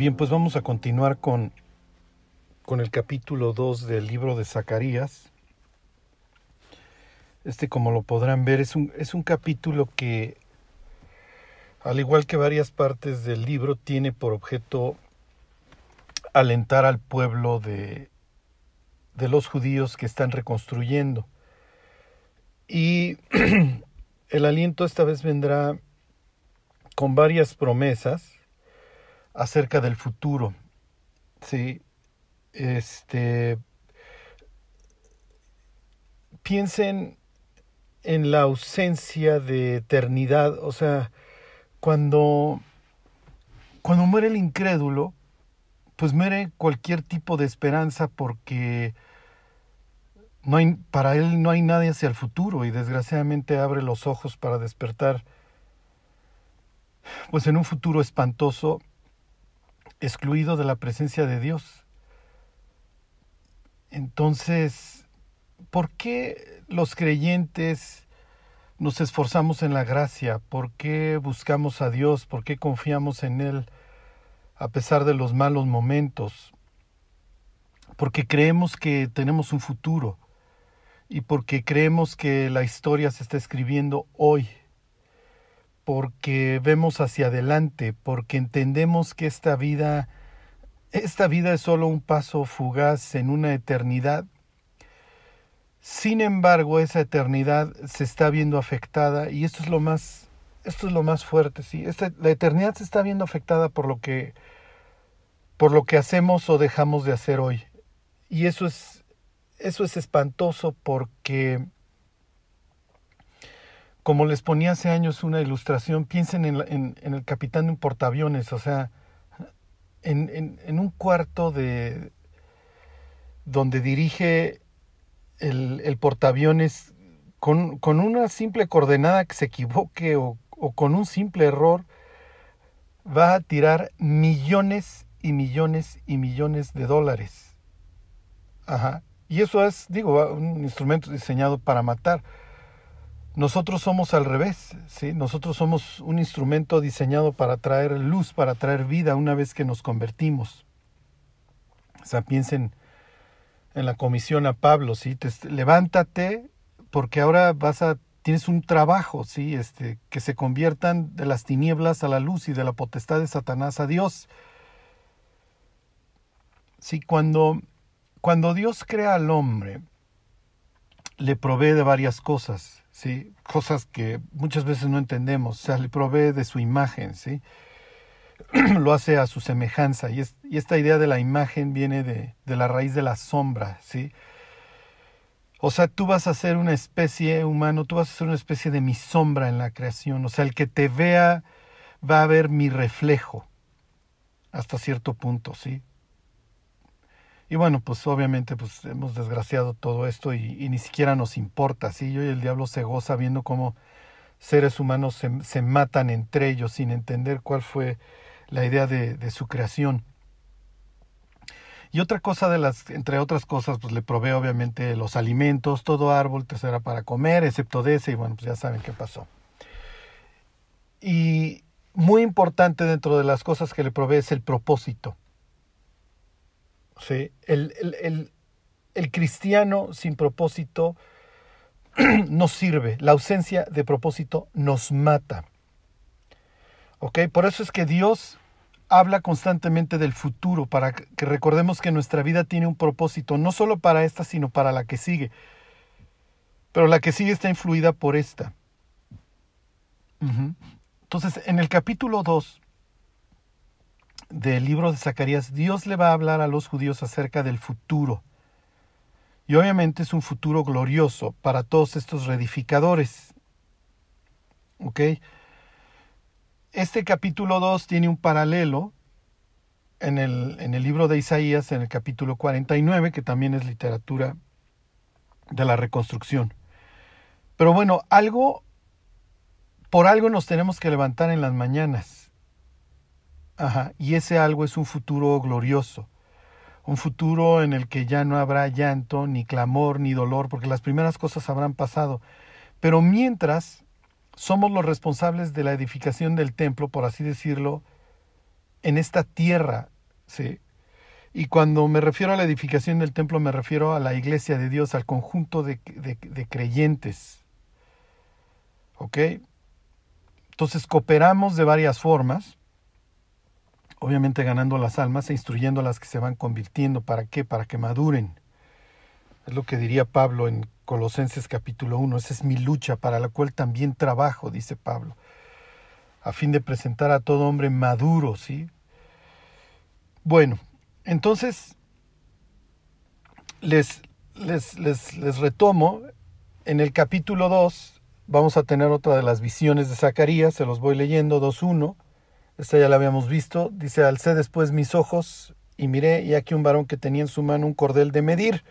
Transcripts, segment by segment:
Bien, pues vamos a continuar con, con el capítulo 2 del libro de Zacarías. Este, como lo podrán ver, es un, es un capítulo que, al igual que varias partes del libro, tiene por objeto alentar al pueblo de, de los judíos que están reconstruyendo. Y el aliento esta vez vendrá con varias promesas acerca del futuro. Sí, este piensen en la ausencia de eternidad, o sea, cuando cuando muere el incrédulo, pues muere cualquier tipo de esperanza porque no hay, para él no hay nadie hacia el futuro y desgraciadamente abre los ojos para despertar pues en un futuro espantoso excluido de la presencia de Dios. Entonces, ¿por qué los creyentes nos esforzamos en la gracia? ¿Por qué buscamos a Dios? ¿Por qué confiamos en Él a pesar de los malos momentos? Porque creemos que tenemos un futuro y porque creemos que la historia se está escribiendo hoy porque vemos hacia adelante, porque entendemos que esta vida, esta vida es solo un paso fugaz en una eternidad. Sin embargo, esa eternidad se está viendo afectada y esto es lo más, esto es lo más fuerte, sí. Esta, la eternidad se está viendo afectada por lo que, por lo que hacemos o dejamos de hacer hoy. Y eso es, eso es espantoso porque como les ponía hace años una ilustración, piensen en, el capitán de un portaaviones, o sea, en, un cuarto de donde dirige el, portaaviones con, una simple coordenada que se equivoque o, o con un simple error, va a tirar millones y millones y millones de dólares. Ajá. Y eso es, digo, un instrumento diseñado para matar. Nosotros somos al revés, ¿sí? Nosotros somos un instrumento diseñado para traer luz, para traer vida una vez que nos convertimos. O sea, piensen en la comisión a Pablo, ¿sí? levántate porque ahora vas a tienes un trabajo, ¿sí? Este, que se conviertan de las tinieblas a la luz y de la potestad de Satanás a Dios. Sí, cuando cuando Dios crea al hombre, le provee de varias cosas. Cosas que muchas veces no entendemos. O sea, le provee de su imagen, ¿sí? Lo hace a su semejanza. Y, y esta idea de la imagen viene de, de, la raíz de la sombra, ¿sí? O sea, tú vas a ser una especie humano, tú vas a ser una especie de mi sombra en la creación. O sea, el que te vea va a ver mi reflejo hasta cierto punto, ¿sí? Y bueno, pues obviamente pues hemos desgraciado todo esto y, ni siquiera nos importa, ¿sí? El diablo se goza viendo cómo seres humanos se, se matan entre ellos sin entender cuál fue la idea de, de, su creación. Y otra cosa de las, entre otras cosas, pues le provee obviamente los alimentos, todo árbol te será para comer, excepto de ese, y bueno, pues ya saben qué pasó. Y muy importante dentro de las cosas que le provee es el propósito. ¿Sí? El, el, el, cristiano sin propósito no sirve. La ausencia de propósito nos mata. ¿Ok? Por eso es que Dios habla constantemente del futuro, para que recordemos que nuestra vida tiene un propósito, no solo para esta, sino para la que sigue. Pero la que sigue está influida por esta. Entonces, en el capítulo 2 del libro de Zacarías, Dios le va a hablar a los judíos acerca del futuro. Y obviamente es un futuro glorioso para todos estos reedificadores. ¿Ok? Este capítulo 2 tiene un paralelo en el, en el libro de Isaías, en el capítulo 49, que también es literatura de la reconstrucción. Pero bueno, algo, por algo nos tenemos que levantar en las mañanas. Y ese algo es un futuro glorioso, un futuro en el que ya no habrá llanto, ni clamor, ni dolor, porque las primeras cosas habrán pasado. Pero mientras somos los responsables de la edificación del templo, por así decirlo, en esta tierra ¿sí? Y cuando me refiero a la edificación del templo, me refiero a la iglesia de Dios, al conjunto de, de creyentes. ¿Ok? Entonces cooperamos de varias formas, obviamente ganando las almas e instruyendo a las que se van convirtiendo. ¿Para qué? Para que maduren. Es lo que diría Pablo en Colosenses capítulo 1. Esa es mi lucha para la cual también trabajo, dice Pablo, a fin de presentar a todo hombre maduro, ¿sí? Bueno, entonces les, les, les, les retomo. En el capítulo 2 vamos a tener otra de las visiones de Zacarías, se los voy leyendo, 2.1. Esta ya la habíamos visto. Dice, alcé después mis ojos y miré, y aquí un varón que tenía en su mano un cordel de medir.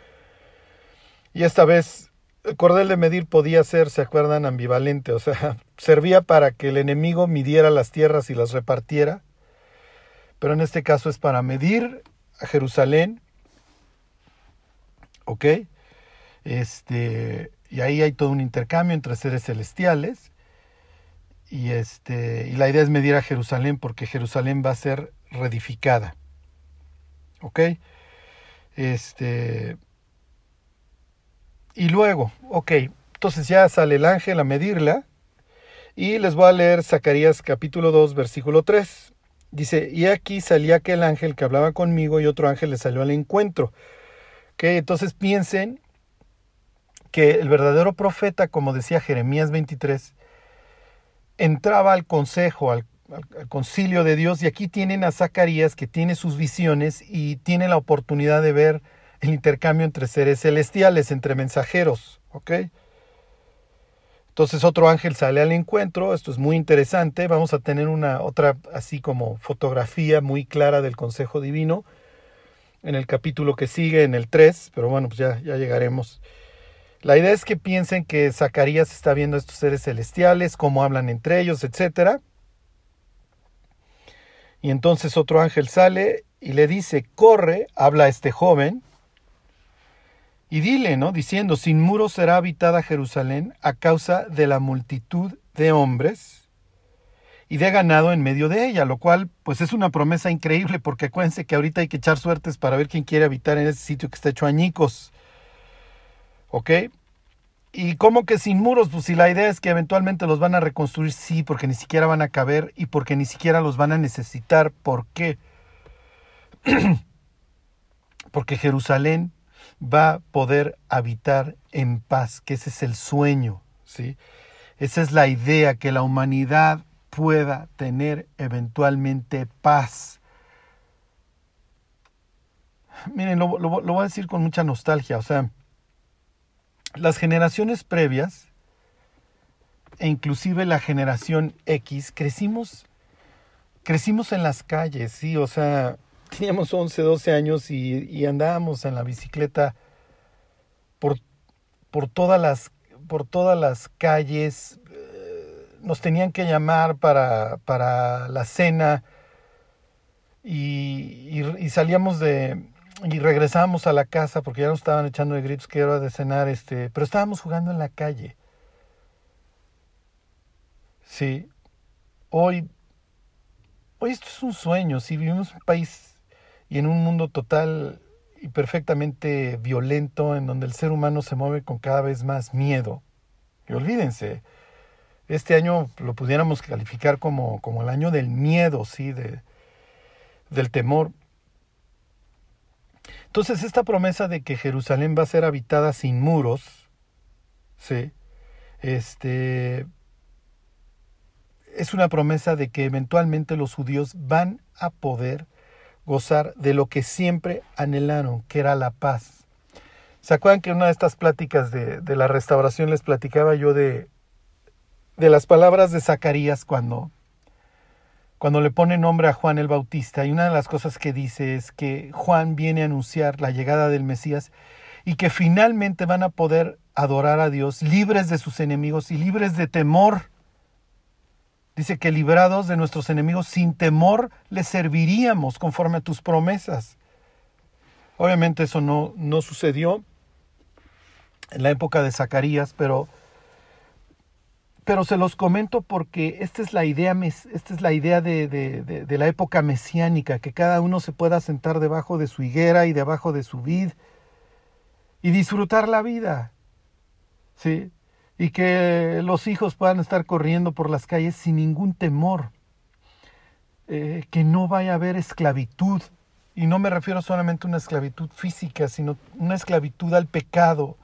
Y esta vez el cordel de medir podía ser, ¿se acuerdan? Ambivalente, o sea, servía para que el enemigo midiera las tierras y las repartiera, pero en este caso es para medir a Jerusalén, ¿ok? Este, y ahí hay todo un intercambio entre seres celestiales, y, este, y la idea es medir a Jerusalén porque Jerusalén va a ser reedificada, ¿ok? Este, y luego, ok, entonces ya sale el ángel a medirla y les voy a leer Zacarías capítulo 2 versículo 3. Dice, y aquí salía aquel ángel que hablaba conmigo y otro ángel le salió al encuentro. Ok, entonces piensen que el verdadero profeta, como decía Jeremías 23, entraba al consejo, al, concilio de Dios y aquí tienen a Zacarías que tiene sus visiones y tiene la oportunidad de ver el intercambio entre seres celestiales, entre mensajeros, ¿ok? Entonces otro ángel sale al encuentro, esto es muy interesante, vamos a tener una otra así como fotografía muy clara del consejo divino en el capítulo que sigue, en el 3, pero bueno, pues ya, ya llegaremos. La idea es que piensen que Zacarías está viendo a estos seres celestiales, cómo hablan entre ellos, etc. Y entonces otro ángel sale y le dice, corre, habla a este joven, y dile, ¿no? Diciendo, sin muros será habitada Jerusalén a causa de la multitud de hombres y de ganado en medio de ella, lo cual pues es una promesa increíble porque acuérdense que ahorita hay que echar suertes para ver quién quiere habitar en ese sitio que está hecho añicos. ¿Ok? ¿Y cómo que sin muros? Pues si la idea es que eventualmente los van a reconstruir, sí, porque ni siquiera van a caber y porque ni siquiera los van a necesitar. ¿Por qué? porque Jerusalén va a poder habitar en paz, que ese es el sueño, ¿sí? Esa es la idea, que la humanidad pueda tener eventualmente paz. Miren, lo, lo, lo voy a decir con mucha nostalgia, o sea, las generaciones previas, e inclusive la generación X, crecimos, crecimos en las calles, sí, o sea, teníamos 11, 12 años y, andábamos en la bicicleta por, por, todas, las, por todas las calles. Nos tenían que llamar para, para la cena y, salíamos de... y regresábamos a la casa porque ya nos estaban echando de gritos que era de cenar, este, pero estábamos jugando en la calle. Sí. Hoy, hoy esto es un sueño. Si vivimos en un país y en un mundo total y perfectamente violento en donde el ser humano se mueve con cada vez más miedo. Y olvídense, este año lo pudiéramos calificar como, como el año del miedo, ¿sí? De, del temor. Entonces esta promesa de que Jerusalén va a ser habitada sin muros, ¿sí? Este, es una promesa de que eventualmente los judíos van a poder gozar de lo que siempre anhelaron, que era la paz. ¿Se acuerdan que en una de estas pláticas de, la restauración les platicaba yo de, de las palabras de Zacarías cuando, cuando le pone nombre a Juan el Bautista? Y una de las cosas que dice es que Juan viene a anunciar la llegada del Mesías y que finalmente van a poder adorar a Dios libres de sus enemigos y libres de temor Dice que librados de nuestros enemigos sin temor les serviríamos conforme a tus promesas. Obviamente eso no, no sucedió en la época de Zacarías, pero pero se los comento porque esta es la idea, esta es la idea de, de, la época mesiánica, que cada uno se pueda sentar debajo de su higuera y debajo de su vid y disfrutar la vida. ¿Sí? Y que los hijos puedan estar corriendo por las calles sin ningún temor. Eh, que no vaya a haber esclavitud. Y no me refiero solamente a una esclavitud física, sino una esclavitud al pecado,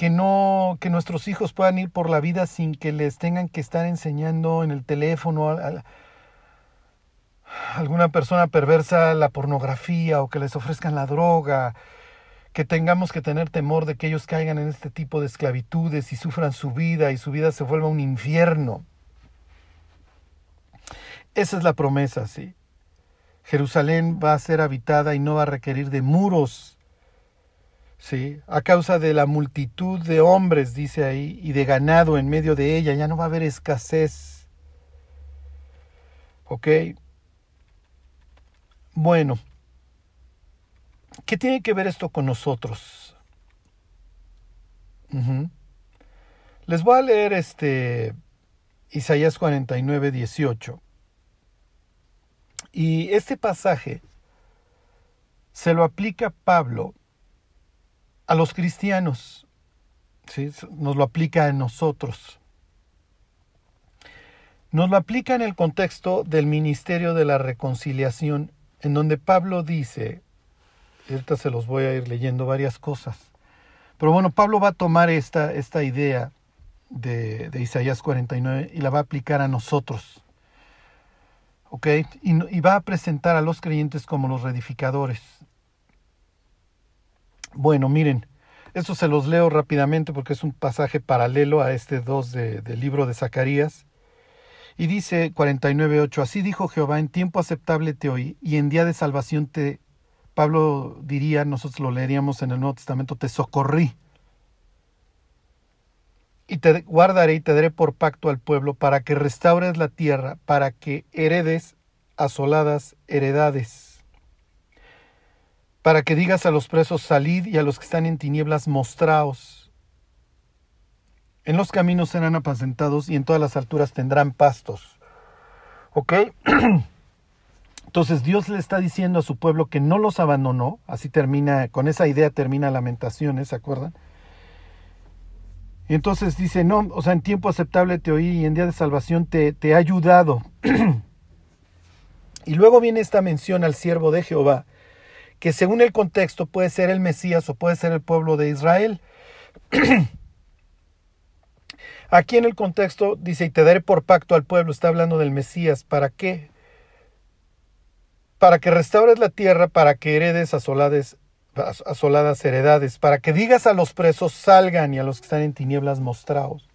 que no que nuestros hijos puedan ir por la vida sin que les tengan que estar enseñando en el teléfono a, alguna persona perversa la pornografía o que les ofrezcan la droga, que tengamos que tener temor de que ellos caigan en este tipo de esclavitudes y sufran su vida y su vida se vuelva un infierno. Esa es la promesa, sí. Jerusalén va a ser habitada y no va a requerir de muros ¿sí? A causa de la multitud de hombres, dice ahí, y de ganado en medio de ella, ya no va a haber escasez. ¿Ok? Bueno, ¿qué tiene que ver esto con nosotros? Les voy a leer este Isaías 49, 18. Y este pasaje se lo aplica Pablo a los cristianos, ¿sí? nos lo aplica a nosotros. Nos lo aplica en el contexto del ministerio de la reconciliación, en donde Pablo dice, ahorita se los voy a ir leyendo varias cosas, pero bueno, Pablo va a tomar esta, esta idea de, Isaías 49 y la va a aplicar a nosotros. ¿Ok? Y, y va a presentar a los creyentes como los reedificadores. Bueno, miren, esto se los leo rápidamente porque es un pasaje paralelo a este 2 del libro de Zacarías. Y dice 49.8, así dijo Jehová, en tiempo aceptable te oí y en día de salvación te, Pablo diría, nosotros lo leeríamos en el Nuevo Testamento, te socorrí. Y te guardaré y te daré por pacto al pueblo para que restaures la tierra, para que heredes asoladas heredades para que digas a los presos salid y a los que están en tinieblas mostraos. En los caminos serán apacentados y en todas las alturas tendrán pastos. ¿Ok? Entonces Dios le está diciendo a su pueblo que no los abandonó, así termina, con esa idea termina Lamentaciones, ¿se acuerdan? Y entonces dice, no, o sea, en tiempo aceptable te oí y en día de salvación te, te he ayudado. y luego viene esta mención al siervo de Jehová, que según el contexto puede ser el Mesías o puede ser el pueblo de Israel. Aquí en el contexto dice, y te daré por pacto al pueblo, está hablando del Mesías, ¿para qué? Para que restaures la tierra, para que heredes asoladas, asoladas heredades, para que digas a los presos salgan y a los que están en tinieblas mostraos.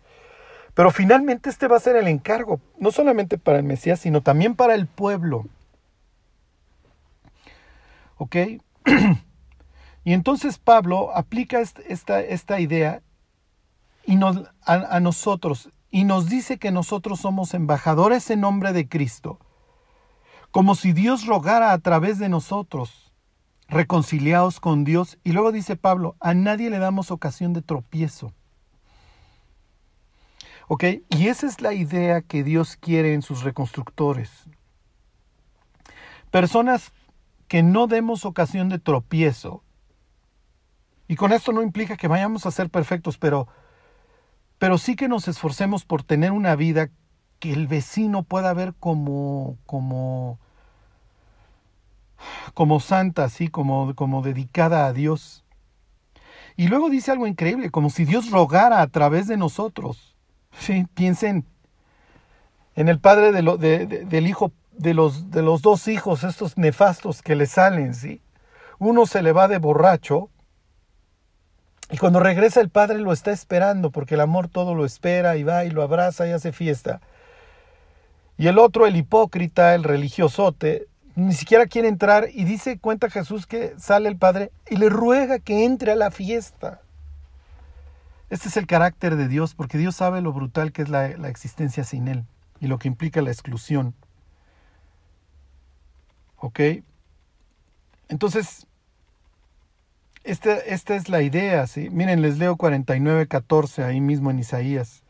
Pero finalmente este va a ser el encargo, no solamente para el Mesías, sino también para el pueblo. ¿Ok? y entonces Pablo aplica esta, esta idea y nos, a, nosotros y nos dice que nosotros somos embajadores en nombre de Cristo, como si Dios rogara a través de nosotros, reconciliados con Dios. Y luego dice Pablo, a nadie le damos ocasión de tropiezo. ¿Ok? Y esa es la idea que Dios quiere en sus reconstructores. Personas que no demos ocasión de tropiezo. Y con esto no implica que vayamos a ser perfectos, pero, pero sí que nos esforcemos por tener una vida que el vecino pueda ver como, como, como santa, así como, como dedicada a Dios. Y luego dice algo increíble, como si Dios rogara a través de nosotros. Piensen en el padre de del hijo de los, de los dos hijos, estos nefastos que le salen, ¿sí? Uno se le va de borracho y cuando regresa el padre lo está esperando porque el amor todo lo espera y va y lo abraza y hace fiesta. Y el otro, el hipócrita, el religiosote, ni siquiera quiere entrar y dice, cuenta Jesús que sale el padre y le ruega que entre a la fiesta. Este es el carácter de Dios porque Dios sabe lo brutal que es la, la existencia sin Él y lo que implica la exclusión. ¿Ok? Entonces, esta, esta es la idea, ¿sí? Miren, les leo 49, 14 ahí mismo en Isaías.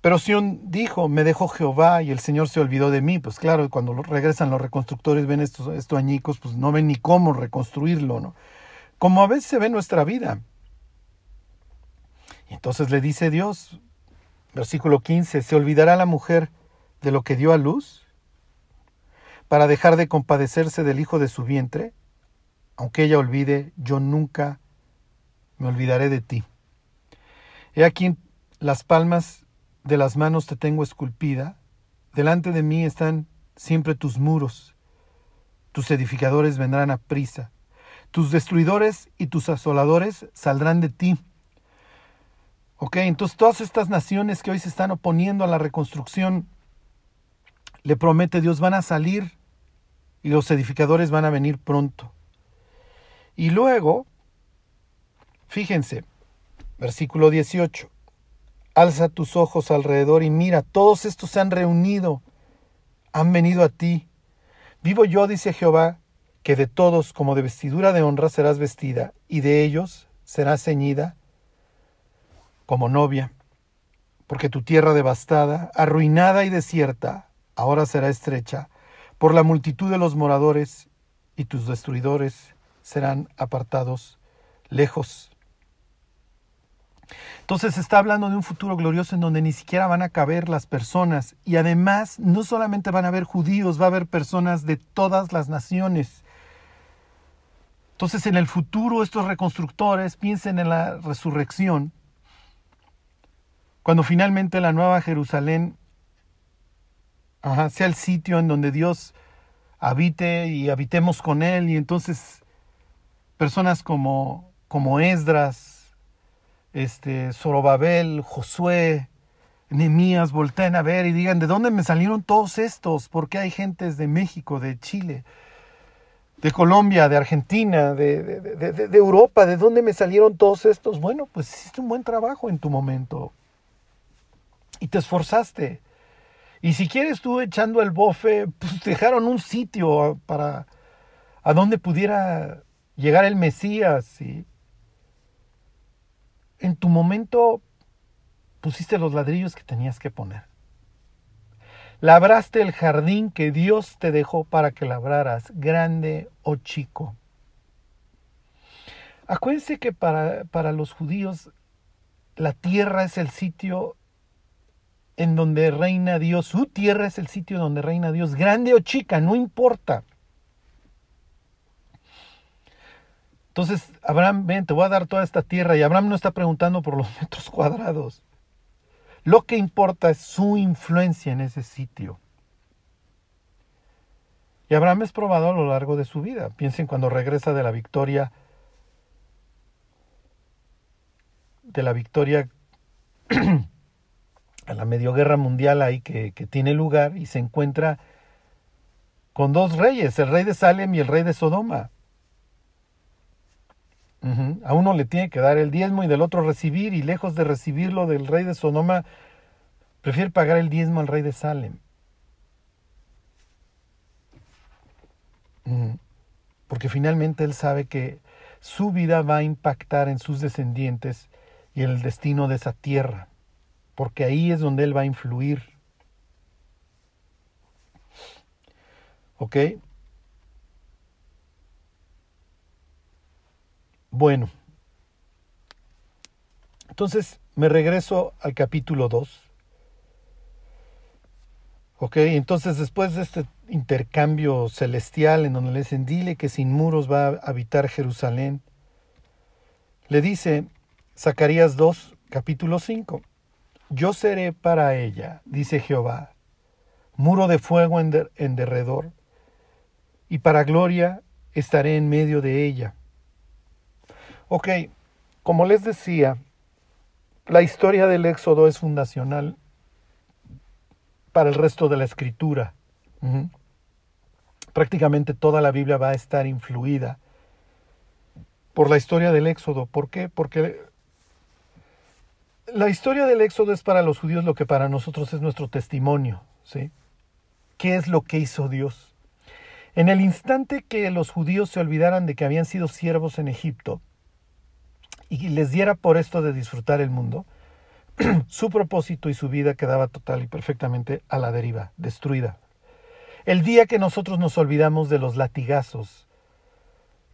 Pero Sión dijo, me dejó Jehová y el Señor se olvidó de mí. Pues claro, cuando regresan los reconstructores, ven estos, estos añicos, pues no ven ni cómo reconstruirlo, ¿no? Como a veces se ve nuestra vida. Y entonces le dice Dios, versículo 15, ¿se olvidará la mujer de lo que dio a luz para dejar de compadecerse del hijo de su vientre? Aunque ella olvide, yo nunca me olvidaré de ti. He aquí las palmas de las manos te tengo esculpida, delante de mí están siempre tus muros, tus edificadores vendrán a prisa, tus destruidores y tus asoladores saldrán de ti. Ok, entonces todas estas naciones que hoy se están oponiendo a la reconstrucción, le promete Dios, van a salir y los edificadores van a venir pronto. Y luego, fíjense, versículo 18, alza tus ojos alrededor y mira, todos estos se han reunido, han venido a ti. Vivo yo, dice Jehová, que de todos como de vestidura de honra serás vestida, y de ellos serás ceñida como novia, porque tu tierra devastada, arruinada y desierta, ahora será estrecha por la multitud de los moradores, y tus destruidores serán apartados lejos. Entonces está hablando de un futuro glorioso en donde ni siquiera van a caber las personas y además no solamente van a haber judíos, va a haber personas de todas las naciones. Entonces en el futuro estos reconstructores piensen en la resurrección cuando finalmente la nueva Jerusalén sea el sitio en donde Dios habite y habitemos con Él, y entonces personas como, como Esdras, este, Zorobabel, Josué, Nehemías volteen a ver y digan, ¿de dónde me salieron todos estos? ¿Por qué hay gentes de México, de Chile, de Colombia, de Argentina, de, de, de, Europa? ¿De dónde me salieron todos estos? Bueno, pues hiciste un buen trabajo en tu momento y te esforzaste. Y si quieres tú echando el bofe, pues dejaron un sitio para a donde pudiera llegar el Mesías. ¿sí? En tu momento pusiste los ladrillos que tenías que poner. Labraste el jardín que Dios te dejó para que labraras, grande o chico. Acuérdense que para, para los judíos la tierra es el sitio en donde reina Dios, su tierra es el sitio donde reina Dios, grande o chica, no importa. Entonces, Abraham, ven, te voy a dar toda esta tierra y Abraham no está preguntando por los metros cuadrados. Lo que importa es su influencia en ese sitio. Y Abraham es probado a lo largo de su vida. Piensen cuando regresa de la victoria, de la victoria a la medio guerra mundial ahí que, tiene lugar y se encuentra con dos reyes, el rey de Salem y el rey de Sodoma. A uno le tiene que dar el diezmo y del otro recibir, y lejos de recibirlo del rey de Sodoma, prefiere pagar el diezmo al rey de Salem. Porque finalmente él sabe que su vida va a impactar en sus descendientes y el destino de esa tierra porque ahí es donde Él va a influir. ¿Ok? Bueno, entonces me regreso al capítulo 2. Ok, entonces después de este intercambio celestial en donde le dicen, dile que sin muros va a habitar Jerusalén, le dice Zacarías 2, capítulo 5. Yo seré para ella, dice Jehová, muro de fuego en, derredor, y para gloria estaré en medio de ella. Ok, como les decía, la historia del Éxodo es fundacional para el resto de la escritura. Prácticamente toda la Biblia va a estar influida por la historia del Éxodo. ¿Por qué? Porque la historia del Éxodo es para los judíos lo que para nosotros es nuestro testimonio, ¿sí? ¿Qué es lo que hizo Dios? En el instante que los judíos se olvidaran de que habían sido siervos en Egipto y les diera por esto de disfrutar el mundo, su propósito y su vida quedaba total y perfectamente a la deriva, destruida. El día que nosotros nos olvidamos de los latigazos,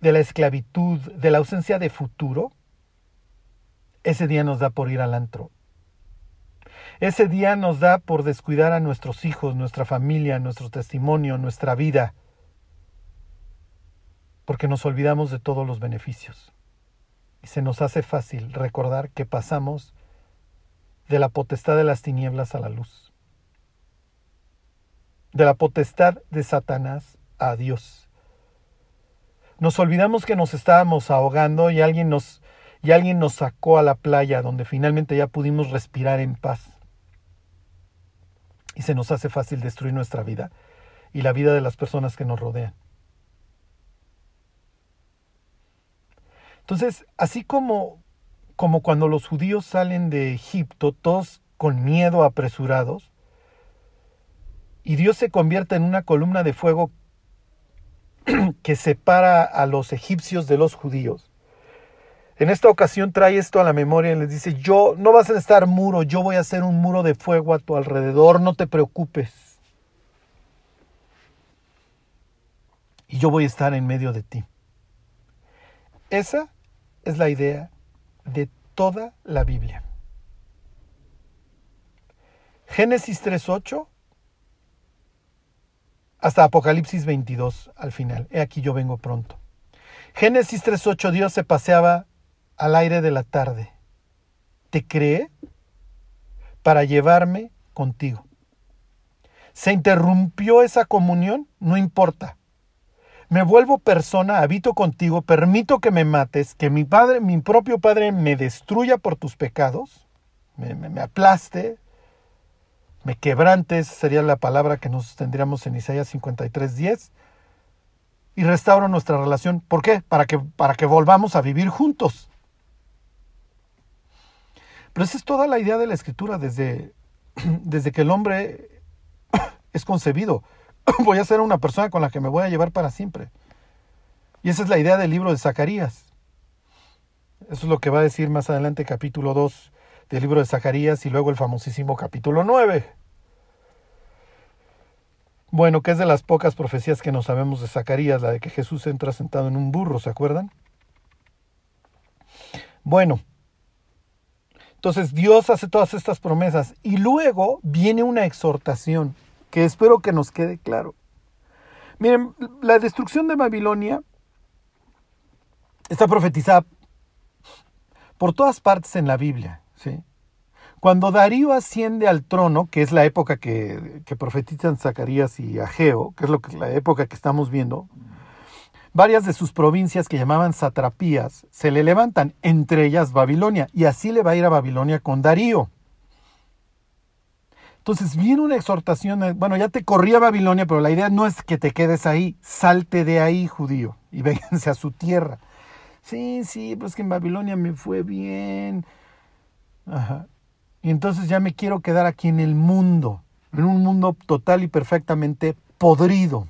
de la esclavitud, de la ausencia de futuro, ese día nos da por ir al antro. Ese día nos da por descuidar a nuestros hijos, nuestra familia, nuestro testimonio, nuestra vida, porque nos olvidamos de todos los beneficios. Y se nos hace fácil recordar que pasamos de la potestad de las tinieblas a la luz, de la potestad de Satanás a Dios. Nos olvidamos que nos estábamos ahogando y alguien nos, y alguien nos sacó a la playa donde finalmente ya pudimos respirar en paz. Y se nos hace fácil destruir nuestra vida y la vida de las personas que nos rodean. Entonces, así como, como cuando los judíos salen de Egipto, todos con miedo apresurados, y Dios se convierte en una columna de fuego que separa a los egipcios de los judíos. En esta ocasión trae esto a la memoria y les dice, yo no vas a estar muro, yo voy a hacer un muro de fuego a tu alrededor, no te preocupes. Y yo voy a estar en medio de ti. Esa es la idea de toda la Biblia. Génesis 3.8 hasta Apocalipsis 22 al final. He aquí yo vengo pronto. Génesis 3.8 Dios se paseaba al aire de la tarde. Te creé para llevarme contigo. ¿Se interrumpió esa comunión? No importa me vuelvo persona, habito contigo, permito que me mates, que mi padre, mi propio padre me destruya por tus pecados, me, aplaste, me quebrante, sería la palabra que nos tendríamos en Isaías 53:10, y restauro nuestra relación. ¿Por qué? Para que, para que volvamos a vivir juntos. Pero esa es toda la idea de la escritura desde, desde que el hombre es concebido. voy a ser una persona con la que me voy a llevar para siempre. Y esa es la idea del libro de Zacarías. Eso es lo que va a decir más adelante capítulo 2 del libro de Zacarías y luego el famosísimo capítulo 9. Bueno, que es de las pocas profecías que no sabemos de Zacarías, la de que Jesús entra sentado en un burro, ¿se acuerdan? Bueno, entonces Dios hace todas estas promesas y luego viene una exhortación que espero que nos quede claro. Miren, la destrucción de Babilonia está profetizada por todas partes en la Biblia. ¿sí? Cuando Darío asciende al trono, que es la época que, profetizan Zacarías y Ageo, que es la época que estamos viendo, varias de sus provincias que llamaban satrapías se le levantan, entre ellas Babilonia, y así le va a ir a Babilonia con Darío. Entonces viene una exhortación, bueno, ya te corrí a Babilonia, pero la idea no es que te quedes ahí, salte de ahí, judío, y vénganse a su tierra. Sí, sí, pues que en Babilonia me fue bien. Ajá. Y entonces ya me quiero quedar aquí en el mundo, en un mundo total y perfectamente podrido.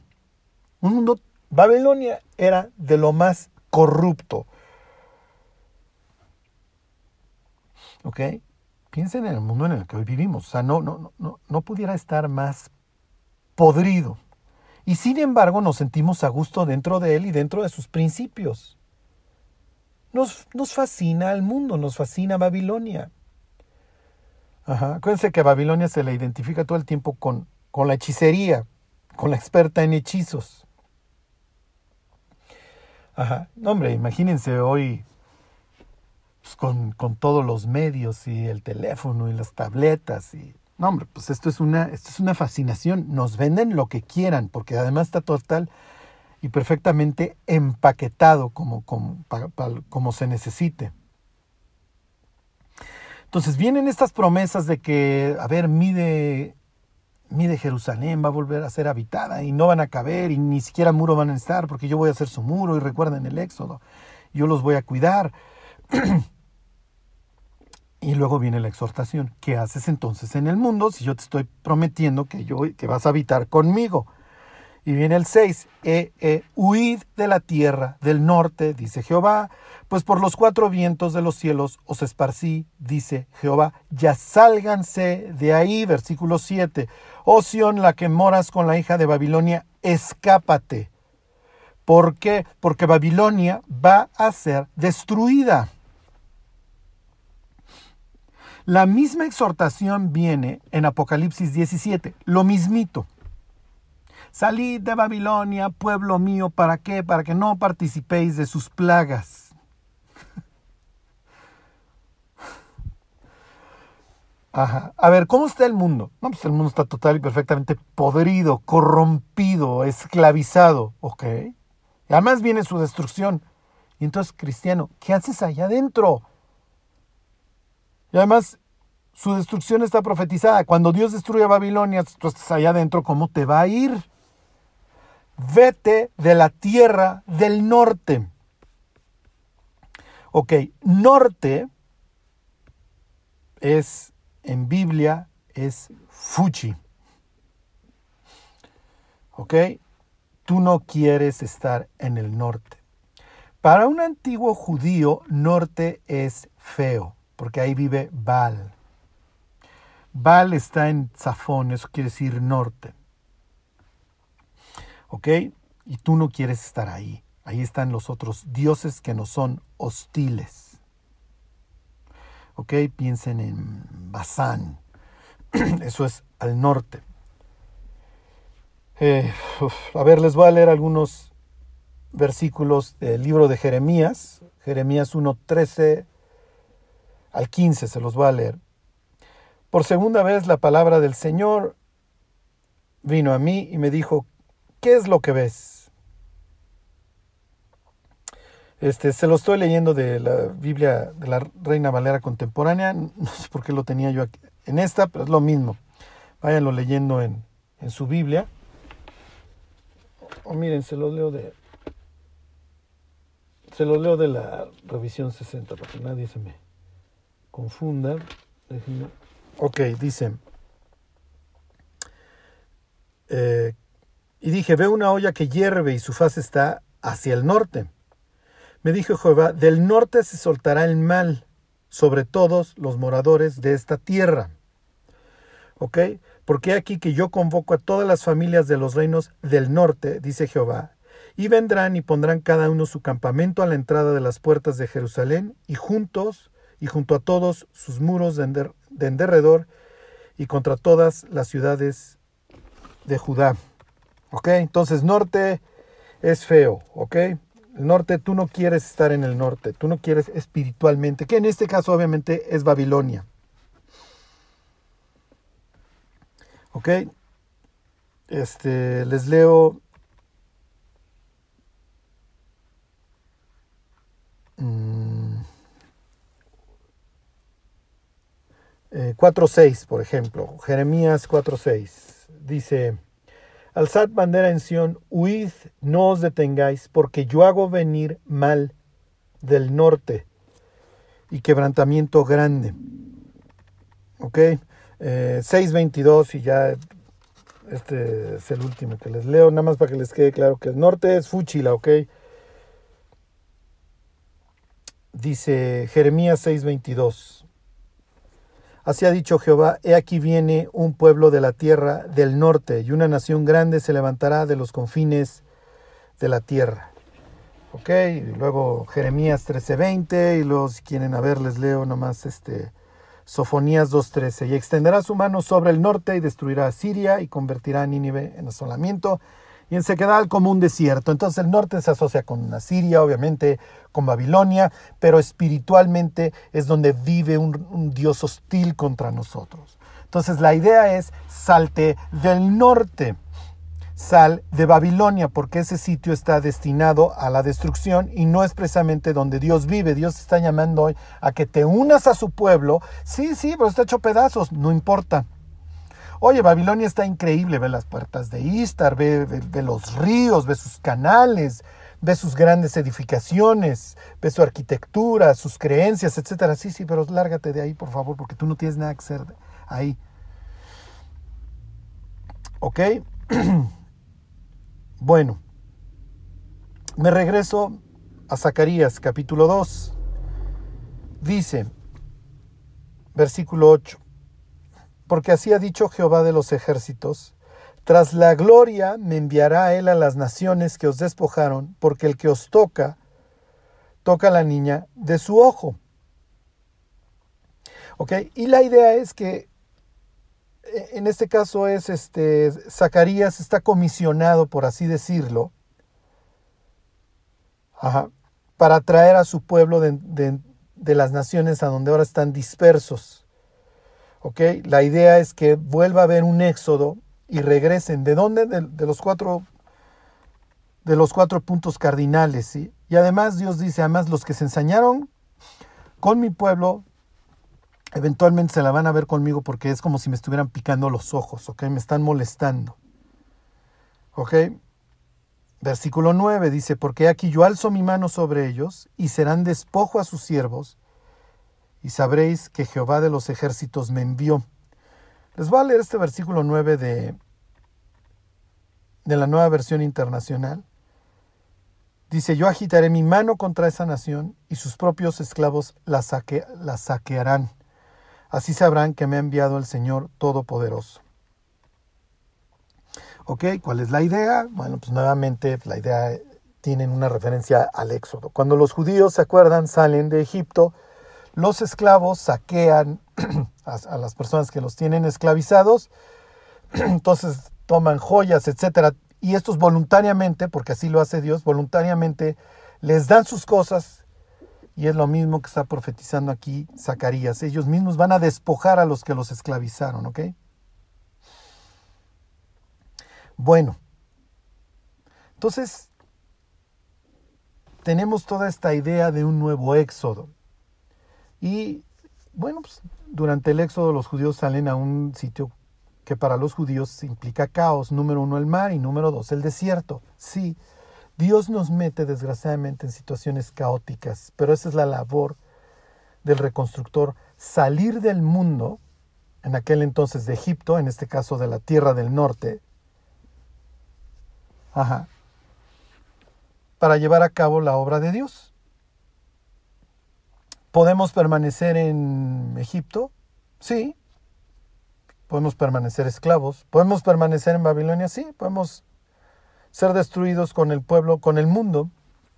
Un mundo, Babilonia era de lo más corrupto. ¿Ok? Piensen en el mundo en el que hoy vivimos. O sea, no, no, no, no pudiera estar más podrido. Y sin embargo nos sentimos a gusto dentro de él y dentro de sus principios. Nos, nos fascina el mundo, nos fascina Babilonia. Ajá. Acuérdense que a Babilonia se le identifica todo el tiempo con, con la hechicería, con la experta en hechizos. Ajá. No, hombre, imagínense hoy pues, con, con, todos los medios y el teléfono y las tabletas y no hombre pues esto es una esto es una fascinación nos venden lo que quieran porque además está total y perfectamente empaquetado como, como, como se necesite entonces vienen estas promesas de que a ver mide mide Jerusalén va a volver a ser habitada y no van a caber y ni siquiera muro van a estar porque yo voy a hacer su muro y recuerden el éxodo yo los voy a cuidar y luego viene la exhortación. ¿Qué haces entonces en el mundo si yo te estoy prometiendo que, yo, que vas a habitar conmigo? Y viene el 6, e, e, huid de la tierra del norte, dice Jehová, pues por los cuatro vientos de los cielos os esparcí, dice Jehová, ya sálganse de ahí, versículo 7. Oh Sión, la que moras con la hija de Babilonia, escápate. ¿Por qué? Porque Babilonia va a ser destruida. La misma exhortación viene en Apocalipsis 17, lo mismito. Salid de Babilonia, pueblo mío, ¿para qué? Para que no participéis de sus plagas. Ajá. A ver, ¿cómo está el mundo? No, pues el mundo está total y perfectamente podrido, corrompido, esclavizado. Ok. Y además viene su destrucción. Y entonces, cristiano, ¿qué haces allá adentro? Y además, su destrucción está profetizada. Cuando Dios destruye a Babilonia, tú estás allá adentro, ¿cómo te va a ir? vete de la tierra del norte. Ok, norte es, en Biblia, es Fuchi. Ok, tú no quieres estar en el norte. Para un antiguo judío, norte es feo, porque ahí vive Baal. Baal está en Zafón, eso quiere decir norte. ¿Ok? Y tú no quieres estar ahí. Ahí están los otros dioses que nos son hostiles. ¿Ok? Piensen en Bazán. Eso es al norte. Eh, a ver, les voy a leer algunos versículos del libro de Jeremías. Jeremías 1.13 al 15 se los voy a leer. Por segunda vez la palabra del Señor vino a mí y me dijo, ¿Qué es lo que ves? Este, se lo estoy leyendo de la Biblia de la Reina Valera contemporánea. No sé por qué lo tenía yo aquí. En esta, pero es lo mismo. Váyanlo leyendo en, en su Biblia. O miren, se lo leo de. Se lo leo de la revisión 60 para que nadie se me confunda. Ok, dice. Eh, y dije, ve una olla que hierve y su faz está hacia el norte. Me dijo Jehová, del norte se soltará el mal sobre todos los moradores de esta tierra. ¿Ok? Porque aquí que yo convoco a todas las familias de los reinos del norte, dice Jehová, y vendrán y pondrán cada uno su campamento a la entrada de las puertas de Jerusalén, y juntos, y junto a todos sus muros de, de en derredor, y contra todas las ciudades de Judá. ¿Ok? Entonces norte es feo, ¿ok? El norte, tú no quieres estar en el norte, tú no quieres espiritualmente, que en este caso obviamente es Babilonia. ¿Ok? Este, les leo... 4.6, mm, eh, por ejemplo, Jeremías 4.6, dice... Alzad bandera en Sión, huid, no os detengáis, porque yo hago venir mal del norte y quebrantamiento grande. ¿Ok? Eh, 6.22 y ya este es el último que les leo, nada más para que les quede claro que el norte es Fúchila, ¿ok? Dice Jeremías 6.22. Así ha dicho Jehová, he aquí viene un pueblo de la tierra del norte, y una nación grande se levantará de los confines de la tierra. Ok, y luego Jeremías 13:20, y los quieren a ver, les leo nomás este Sofonías 2:13, y extenderá su mano sobre el norte y destruirá a Siria y convertirá a Nínive en asolamiento y en sequedal como un desierto. Entonces el norte se asocia con Asiria, obviamente, con Babilonia, pero espiritualmente es donde vive un, un Dios hostil contra nosotros. Entonces la idea es salte del norte, sal de Babilonia, porque ese sitio está destinado a la destrucción y no es precisamente donde Dios vive. Dios está llamando hoy a que te unas a su pueblo. Sí, sí, pero está hecho pedazos, no importa. Oye, Babilonia está increíble, ve las puertas de Istar, ve, los ríos, ve sus canales, ve sus grandes edificaciones, ve su arquitectura, sus creencias, etcétera. Sí, sí, pero lárgate de ahí, por favor, porque tú no tienes nada que hacer ahí. ¿Ok? Bueno, me regreso a Zacarías capítulo 2. Dice, versículo 8, porque así ha dicho Jehová de los ejércitos, tras la gloria me enviará él a las naciones que os despojaron, porque el que os toca, toca a la niña de su ojo. Y la idea es que e, en este caso es este Zacarías está comisionado, por así decirlo, para traer a su pueblo de, de, las naciones a donde ahora están dispersos. ¿Ok? La idea es que vuelva a haber un éxodo y regresen. ¿De dónde? De, los cuatro de los cuatro puntos cardinales, ¿sí? Y además Dios dice, además los que se ensañaron con mi pueblo, eventualmente se la van a ver conmigo porque es como si me estuvieran picando los ojos, ¿ok? Me están molestando. ¿Ok? Versículo 9 dice, porque aquí yo alzo mi mano sobre ellos y serán despojo a sus siervos y sabréis que Jehová de los ejércitos me envió. Les voy a leer este versículo 9 de, de la nueva versión internacional. Dice, yo agitaré mi mano contra esa nación y sus propios esclavos la, la saquearán. Así sabrán que me ha enviado el Señor Todopoderoso. ¿Ok? ¿Cuál es la idea? Bueno, pues nuevamente la idea tiene una referencia al Éxodo. Cuando los judíos, ¿se acuerdan?, salen de Egipto, los esclavos saquean a, las personas que los tienen esclavizados, entonces toman joyas, etcétera, y estos voluntariamente, porque así lo hace Dios, voluntariamente les dan sus cosas, y es lo mismo que está profetizando aquí Zacarías. Ellos mismos van a despojar a los que los esclavizaron, ¿ok? Bueno, entonces tenemos toda esta idea de un nuevo éxodo. Y bueno, pues, durante el éxodo los judíos salen a un sitio que para los judíos implica caos. Número uno, el mar y número dos, el desierto. Sí, Dios nos mete desgraciadamente en situaciones caóticas, pero esa es la labor del reconstructor, salir del mundo, en aquel entonces de Egipto, en este caso de la tierra del norte, ajá, para llevar a cabo la obra de Dios. ¿Podemos permanecer en Egipto? Sí. Podemos permanecer esclavos. ¿Podemos permanecer en Babilonia? Sí. Podemos ser destruidos con el pueblo, con el mundo.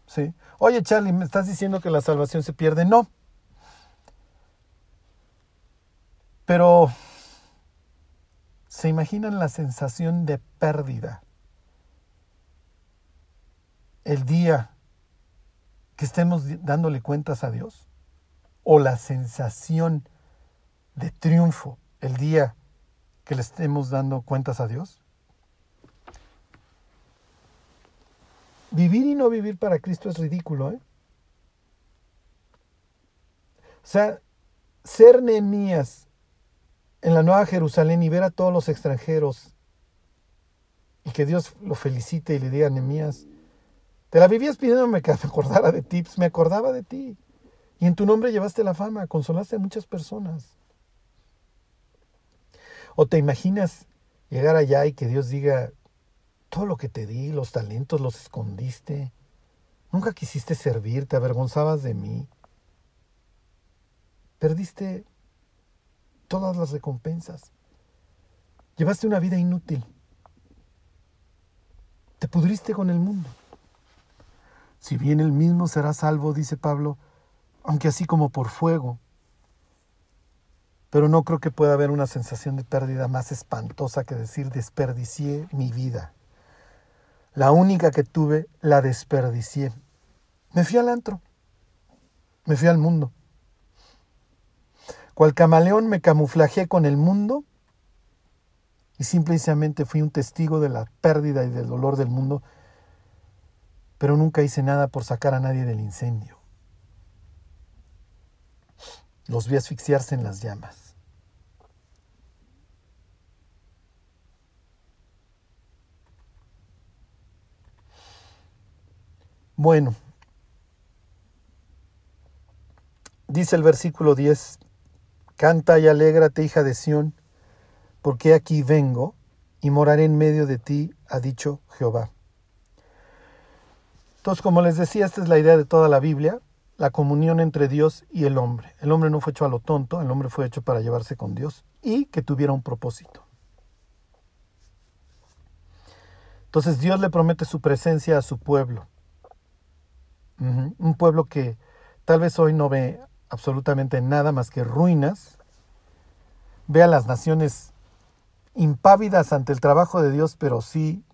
Sí. Oye, Charlie, ¿me estás diciendo que la salvación se pierde? No. Pero, ¿se imaginan la sensación de pérdida? El día que estemos dándole cuentas a Dios o la sensación de triunfo el día que le estemos dando cuentas a Dios? Vivir y no vivir para Cristo es ridículo, ¿eh? O sea, ser Nehemías en la Nueva Jerusalén y ver a todos los extranjeros y que Dios lo felicite y le diga a Nehemías, te la vivías pidiéndome que me acordara de ti, pues me acordaba de ti. Y en tu nombre llevaste la fama, consolaste a muchas personas. ¿O te imaginas llegar allá y que Dios diga, todo lo que te di, los talentos los escondiste, nunca quisiste servir, te avergonzabas de mí, perdiste todas las recompensas, llevaste una vida inútil, te pudriste con el mundo. Si bien el mismo será salvo, dice Pablo, aunque así como por fuego. Pero no creo que pueda haber una sensación de pérdida más espantosa que decir desperdicié mi vida. La única que tuve la desperdicié. Me fui al antro. Me fui al mundo. Cual camaleón me camuflajeé con el mundo y simplemente fui un testigo de la pérdida y del dolor del mundo, pero nunca hice nada por sacar a nadie del incendio. Los vi asfixiarse en las llamas. Bueno, dice el versículo 10, Canta y alégrate, hija de Sión, porque aquí vengo y moraré en medio de ti, ha dicho Jehová. Entonces, como les decía, esta es la idea de toda la Biblia, la comunión entre Dios y el hombre. El hombre no fue hecho a lo tonto, el hombre fue hecho para llevarse con Dios y que tuviera un propósito. Entonces Dios le promete su presencia a su pueblo. Un pueblo que tal vez hoy no ve absolutamente nada más que ruinas, ve a las naciones impávidas ante el trabajo de Dios, pero sí,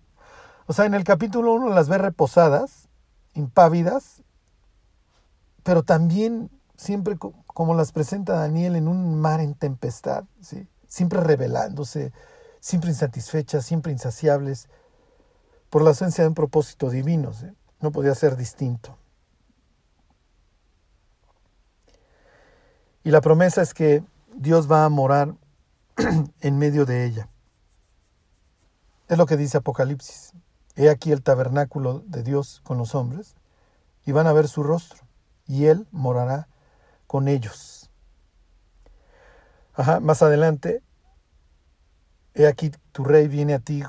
o sea, en el capítulo 1 las ve reposadas, impávidas, pero también siempre como las presenta Daniel en un mar en tempestad, ¿sí? siempre rebelándose, siempre insatisfechas, siempre insaciables, por la ausencia de un propósito divino, no podía ser distinto. Y la promesa es que Dios va a morar en medio de ella. Es lo que dice Apocalipsis. He aquí el tabernáculo de Dios con los hombres, y van a ver su rostro, y Él morará con ellos. Ajá, más adelante, he aquí tu rey viene a ti,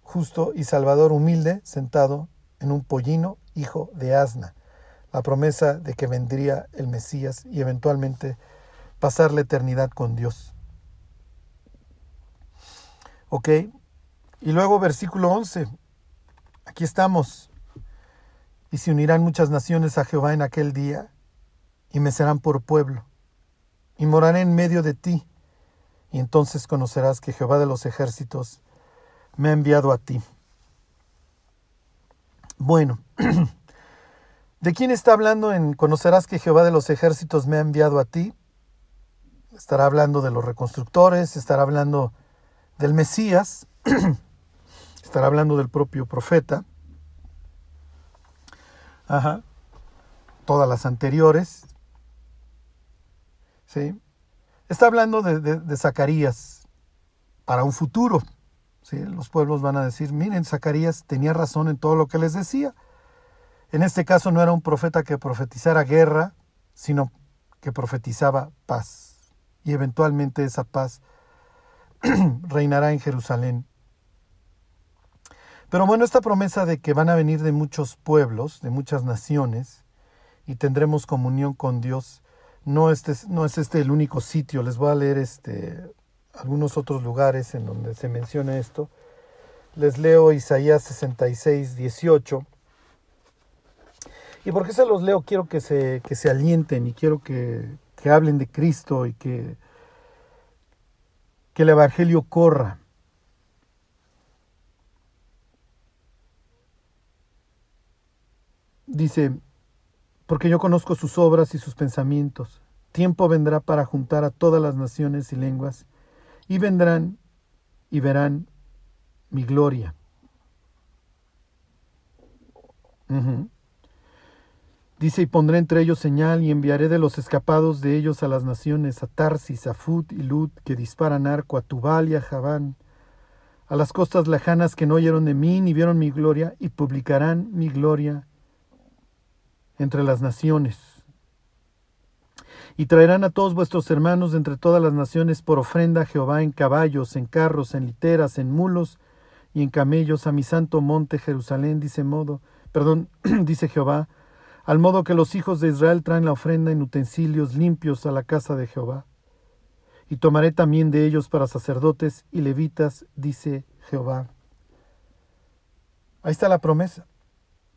justo y salvador humilde, sentado en un pollino, hijo de asna. La promesa de que vendría el Mesías y eventualmente pasar la eternidad con Dios. ¿Ok? Y luego versículo 11. Aquí estamos. Y se unirán muchas naciones a Jehová en aquel día, y me serán por pueblo, y moraré en medio de ti, y entonces conocerás que Jehová de los ejércitos me ha enviado a ti. Bueno, ¿de quién está hablando en conocerás que Jehová de los ejércitos me ha enviado a ti? estará hablando de los reconstructores, estará hablando del Mesías, estará hablando del propio profeta. Ajá. Todas las anteriores. ¿Sí? Está hablando de, Zacarías para un futuro. ¿sí? Los pueblos van a decir, miren, Zacarías tenía razón en todo lo que les decía. En este caso no era un profeta que profetizara guerra, sino que profetizaba paz y eventualmente esa paz reinará en Jerusalén. Pero bueno, esta promesa de que van a venir de muchos pueblos, de muchas naciones, y tendremos comunión con Dios, no, este, no es este el único sitio. Les voy a leer este, algunos otros lugares en donde se menciona esto. Les leo Isaías 66, 18. ¿Y por qué se los leo? Quiero que se, que se alienten y quiero que, que hablen de Cristo y que, que el Evangelio corra. Dice, porque yo conozco sus obras y sus pensamientos. Tiempo vendrá para juntar a todas las naciones y lenguas, y vendrán y verán mi gloria. Dice, y pondré entre ellos señal y enviaré de los escapados de ellos a las naciones, a Tarsis, a Fut y Lut, que disparan arco, a Tubal y a Javán, a las costas lejanas que no oyeron de mí ni vieron mi gloria, y publicarán mi gloria entre las naciones. Y traerán a todos vuestros hermanos entre todas las naciones por ofrenda a Jehová en caballos, en carros, en literas, en mulos y en camellos a mi santo monte Jerusalén, dice modo, perdón, dice Jehová, al modo que los hijos de Israel traen la ofrenda en utensilios limpios a la casa de Jehová. Y tomaré también de ellos para sacerdotes y levitas, dice Jehová. Ahí está la promesa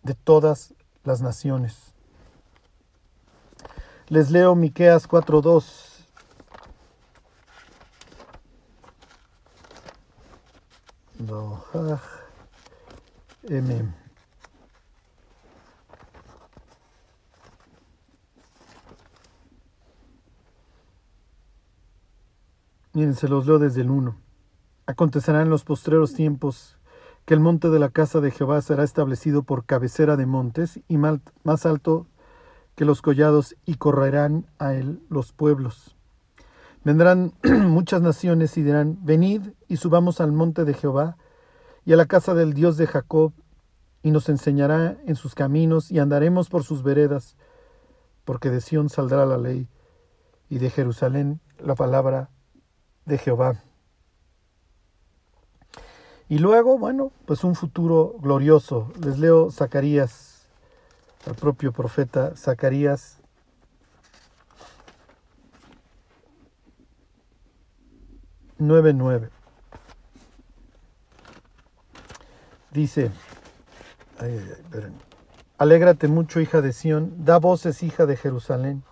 de todas las naciones. Les leo Miqueas 4:2. M. Miren, se los leo desde el 1. Acontecerá en los postreros tiempos que el monte de la casa de Jehová será establecido por cabecera de montes y más alto que los collados y correrán a él los pueblos. Vendrán muchas naciones y dirán, venid y subamos al monte de Jehová y a la casa del Dios de Jacob, y nos enseñará en sus caminos y andaremos por sus veredas, porque de Sión saldrá la ley y de Jerusalén la palabra de Jehová. Y luego, bueno, pues un futuro glorioso. Les leo Zacarías al propio profeta Zacarías. Nueve nueve. Dice, alégrate mucho, hija de Sión, da voces, hija de Jerusalén.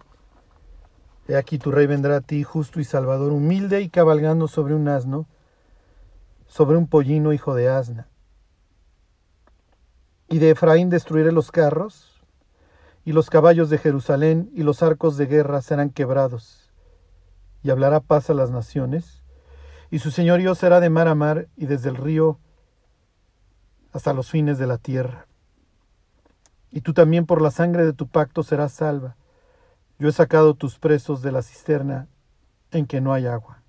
He aquí tu rey vendrá a ti, justo y salvador, humilde y cabalgando sobre un asno, sobre un pollino hijo de asna. Y de Efraín destruiré los carros, y los caballos de Jerusalén y los arcos de guerra serán quebrados. Y hablará paz a las naciones, y su señorío será de mar a mar y desde el río hasta los fines de la tierra. Y tú también por la sangre de tu pacto serás salva yo he sacado tus presos de la cisterna en que no hay agua.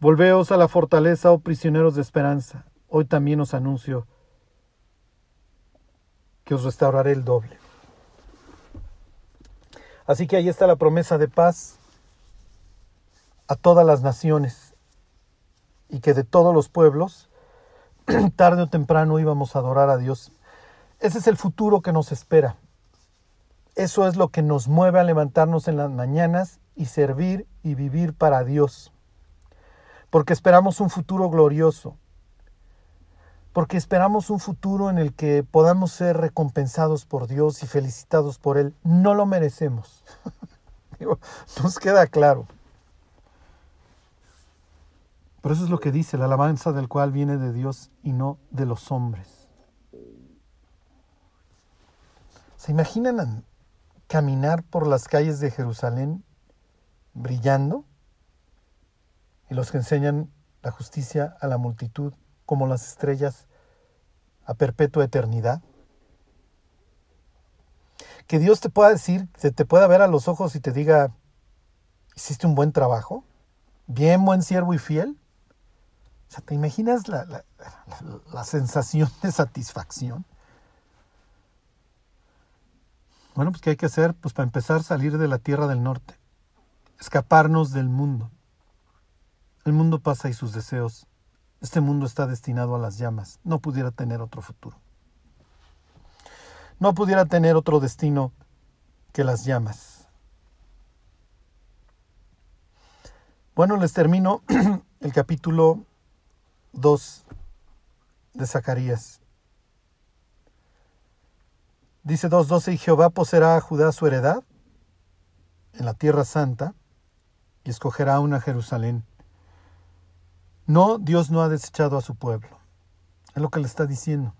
Volveos a la fortaleza, oh prisioneros de esperanza. Hoy también os anuncio que os restauraré el doble. Así que ahí está la promesa de paz a todas las naciones y que de todos los pueblos, tarde o temprano íbamos a adorar a Dios. Ese es el futuro que nos espera. Eso es lo que nos mueve a levantarnos en las mañanas y servir y vivir para Dios. Porque esperamos un futuro glorioso. Porque esperamos un futuro en el que podamos ser recompensados por Dios y felicitados por Él. No lo merecemos. Nos queda claro. Pero eso es lo que dice, la alabanza del cual viene de Dios y no de los hombres. ¿Se imaginan caminar por las calles de Jerusalén brillando y los que enseñan la justicia a la multitud como las estrellas a perpetua eternidad. Que Dios te pueda decir, se te pueda ver a los ojos y te diga, hiciste un buen trabajo, bien buen siervo y fiel. O sea, ¿te imaginas la, la, la sensación de satisfacción? Bueno, pues ¿qué hay que hacer? Pues para empezar salir de la tierra del norte, escaparnos del mundo. El mundo pasa y sus deseos. Este mundo está destinado a las llamas. No pudiera tener otro futuro. No pudiera tener otro destino que las llamas. Bueno, les termino el capítulo 2 de Zacarías. Dice 2.12, y Jehová poseerá a Judá su heredad en la tierra santa y escogerá una Jerusalén. No, Dios no ha desechado a su pueblo. Es lo que le está diciendo.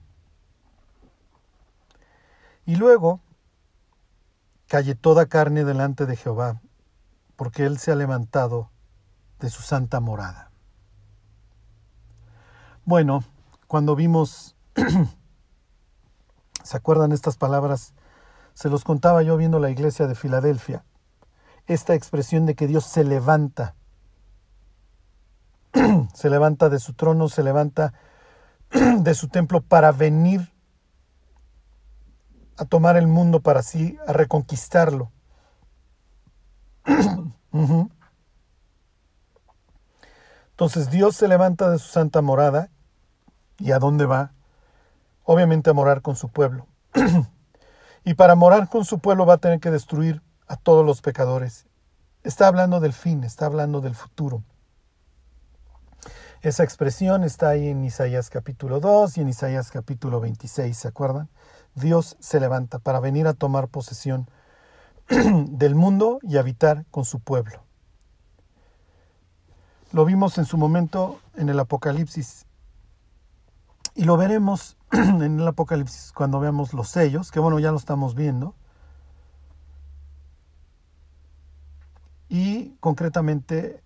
Y luego, calle toda carne delante de Jehová, porque Él se ha levantado de su santa morada. Bueno, cuando vimos ¿Se acuerdan estas palabras? Se los contaba yo viendo la iglesia de Filadelfia. Esta expresión de que Dios se levanta. se levanta de su trono, se levanta de su templo para venir a tomar el mundo para sí, a reconquistarlo. Entonces Dios se levanta de su santa morada. ¿Y a dónde va? obviamente a morar con su pueblo. y para morar con su pueblo va a tener que destruir a todos los pecadores. Está hablando del fin, está hablando del futuro. Esa expresión está ahí en Isaías capítulo 2 y en Isaías capítulo 26, ¿se acuerdan? Dios se levanta para venir a tomar posesión del mundo y habitar con su pueblo. Lo vimos en su momento en el Apocalipsis y lo veremos en el Apocalipsis cuando veamos los sellos, que bueno, ya lo estamos viendo. Y concretamente,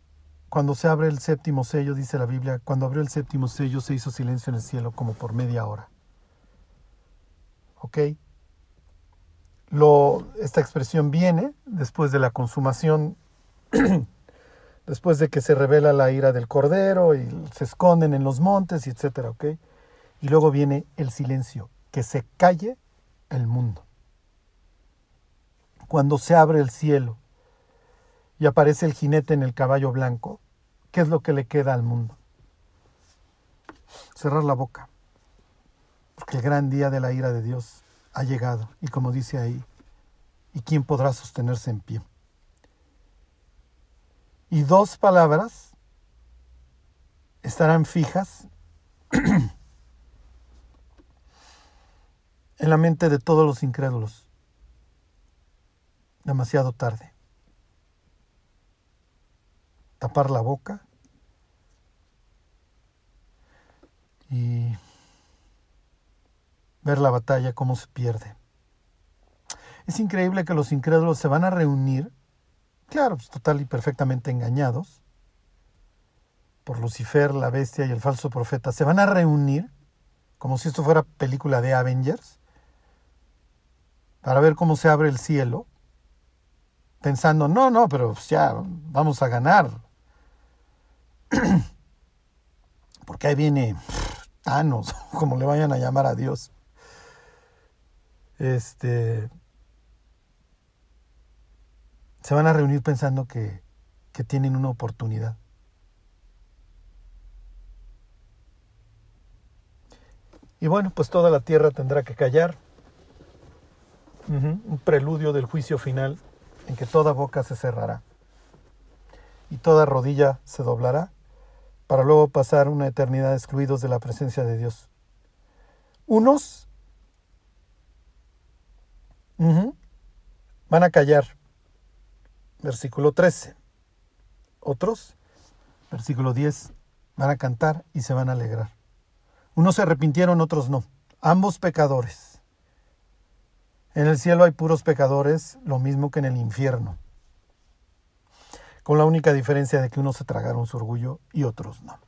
cuando se abre el séptimo sello, dice la Biblia, cuando abrió el séptimo sello se hizo silencio en el cielo como por media hora. ¿Ok? Esta expresión viene después de la consumación, después de que se revela la ira del Cordero y se esconden en los montes, y etcétera, ¿ok? Y luego viene el silencio, que se calle el mundo. Cuando se abre el cielo y aparece el jinete en el caballo blanco, ¿qué es lo que le queda al mundo? Cerrar la boca, porque el gran día de la ira de Dios ha llegado. Y como dice ahí, ¿y quién podrá sostenerse en pie? Y dos palabras estarán fijas en la mente de todos los incrédulos. Demasiado tarde. Tapar la boca y ver la batalla, cómo se pierde. Es increíble que los incrédulos se van a reunir, claro, pues, total y perfectamente engañados, por Lucifer, la bestia y el falso profeta, se van a reunir, como si esto fuera película de Avengers, para ver cómo se abre el cielo, pensando, no, no, pero pues, ya vamos a ganar. Porque ahí viene Thanos, como le vayan a llamar a Dios. Este. Se van a reunir pensando que, que tienen una oportunidad. Y bueno, pues toda la tierra tendrá que callar. Un preludio del juicio final en que toda boca se cerrará y toda rodilla se doblará para luego pasar una eternidad excluidos de la presencia de Dios. Unos van a callar, versículo 13. Otros, versículo 10, van a cantar y se van a alegrar. Unos se arrepintieron, otros no. Ambos pecadores. En el cielo hay puros pecadores, lo mismo que en el infierno. Con la única diferencia de que unos se tragaron su orgullo y otros no.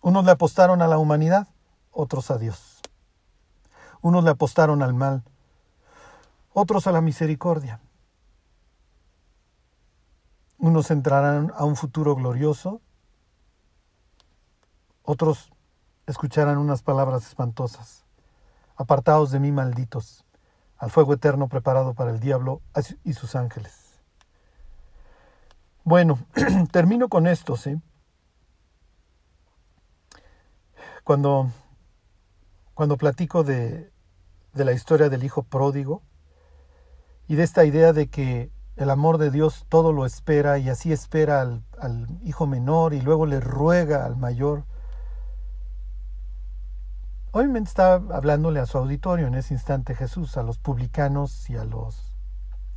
Unos le apostaron a la humanidad, otros a Dios. Unos le apostaron al mal, otros a la misericordia. Unos entrarán a un futuro glorioso, otros escucharán unas palabras espantosas. Apartados de mí, malditos, al fuego eterno preparado para el diablo y sus ángeles. Bueno, termino con esto, ¿sí? Cuando, cuando platico de, de la historia del hijo pródigo y de esta idea de que el amor de Dios todo lo espera y así espera al, al hijo menor y luego le ruega al mayor Obviamente está hablándole a su auditorio en ese instante Jesús, a los publicanos y a los,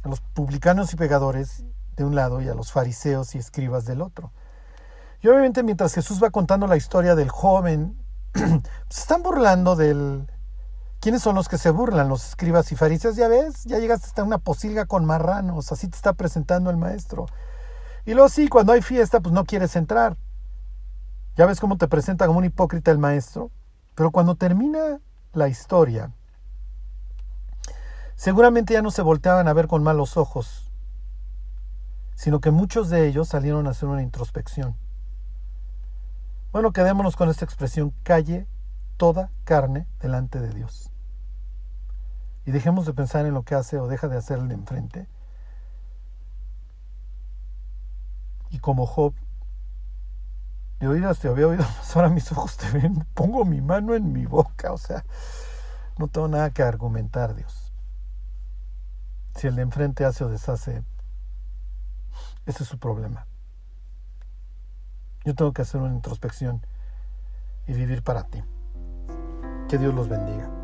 a los publicanos y pegadores de un lado y a los fariseos y escribas del otro. Y obviamente mientras Jesús va contando la historia del joven, se están burlando del... ¿Quiénes son los que se burlan? Los escribas y fariseos. Ya ves, ya llegaste hasta una posilga con marranos, así te está presentando el maestro. Y luego sí, cuando hay fiesta, pues no quieres entrar. Ya ves cómo te presenta como un hipócrita el maestro. Pero cuando termina la historia, seguramente ya no se volteaban a ver con malos ojos, sino que muchos de ellos salieron a hacer una introspección. Bueno, quedémonos con esta expresión, calle toda carne delante de Dios. Y dejemos de pensar en lo que hace o deja de hacer el de enfrente. Y como Job, de oídas te había oído, ahora mis ojos te ven, pongo mi mano en mi boca, o sea, no tengo nada que argumentar, Dios. Si el de enfrente hace o deshace, ese es su problema. Yo tengo que hacer una introspección y vivir para ti. Que Dios los bendiga.